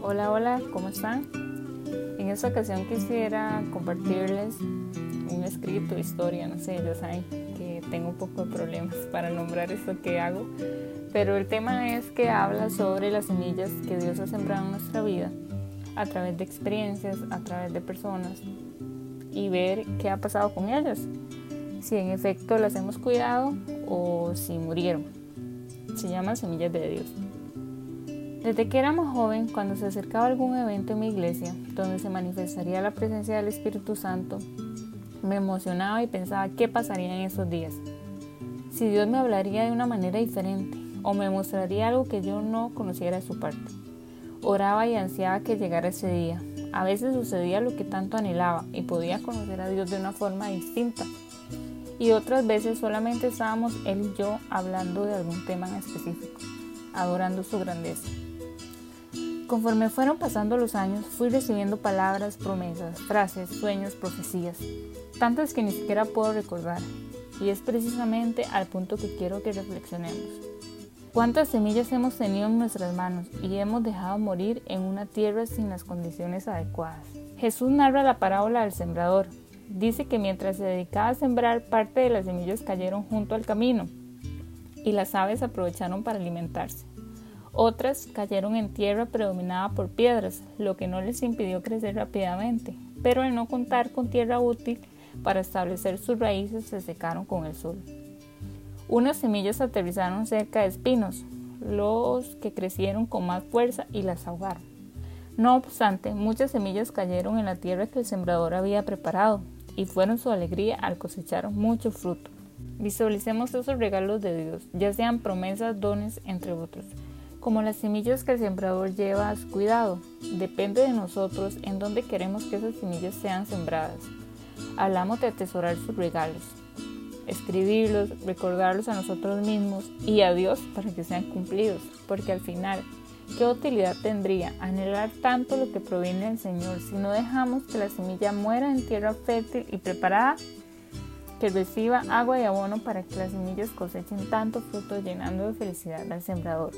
Hola, hola, ¿cómo están? En esta ocasión quisiera compartirles un escrito, historia, no sé, ya saben que tengo un poco de problemas para nombrar esto que hago, pero el tema es que habla sobre las semillas que Dios ha sembrado en nuestra vida a través de experiencias, a través de personas y ver qué ha pasado con ellas, si en efecto las hemos cuidado o si murieron. Se llama Semillas de Dios. Desde que era más joven, cuando se acercaba algún evento en mi iglesia donde se manifestaría la presencia del Espíritu Santo, me emocionaba y pensaba qué pasaría en esos días. Si Dios me hablaría de una manera diferente o me mostraría algo que yo no conociera de su parte. Oraba y ansiaba que llegara ese día. A veces sucedía lo que tanto anhelaba y podía conocer a Dios de una forma distinta. Y otras veces solamente estábamos Él y yo hablando de algún tema en específico, adorando su grandeza. Conforme fueron pasando los años, fui recibiendo palabras, promesas, frases, sueños, profecías, tantas que ni siquiera puedo recordar. Y es precisamente al punto que quiero que reflexionemos. ¿Cuántas semillas hemos tenido en nuestras manos y hemos dejado morir en una tierra sin las condiciones adecuadas? Jesús narra la parábola del sembrador. Dice que mientras se dedicaba a sembrar, parte de las semillas cayeron junto al camino y las aves aprovecharon para alimentarse. Otras cayeron en tierra predominada por piedras, lo que no les impidió crecer rápidamente, pero al no contar con tierra útil para establecer sus raíces se secaron con el sol. Unas semillas aterrizaron cerca de espinos, los que crecieron con más fuerza y las ahogaron. No obstante, muchas semillas cayeron en la tierra que el sembrador había preparado y fueron su alegría al cosechar mucho fruto. Visualicemos esos regalos de Dios, ya sean promesas, dones, entre otros como las semillas que el sembrador lleva a su cuidado. Depende de nosotros en dónde queremos que esas semillas sean sembradas. Hablamos de atesorar sus regalos, escribirlos, recordarlos a nosotros mismos y a Dios para que sean cumplidos, porque al final, ¿qué utilidad tendría anhelar tanto lo que proviene del Señor si no dejamos que la semilla muera en tierra fértil y preparada? que reciba agua y abono para que las semillas cosechen tanto fruto llenando de felicidad al sembrador.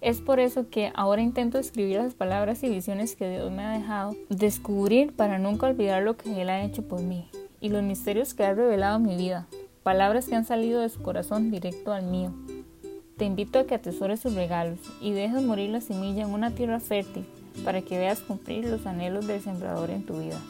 Es por eso que ahora intento escribir las palabras y visiones que Dios me ha dejado descubrir para nunca olvidar lo que Él ha hecho por mí y los misterios que ha revelado en mi vida, palabras que han salido de su corazón directo al mío. Te invito a que atesores sus regalos y dejes morir la semilla en una tierra fértil para que veas cumplir los anhelos del sembrador en tu vida.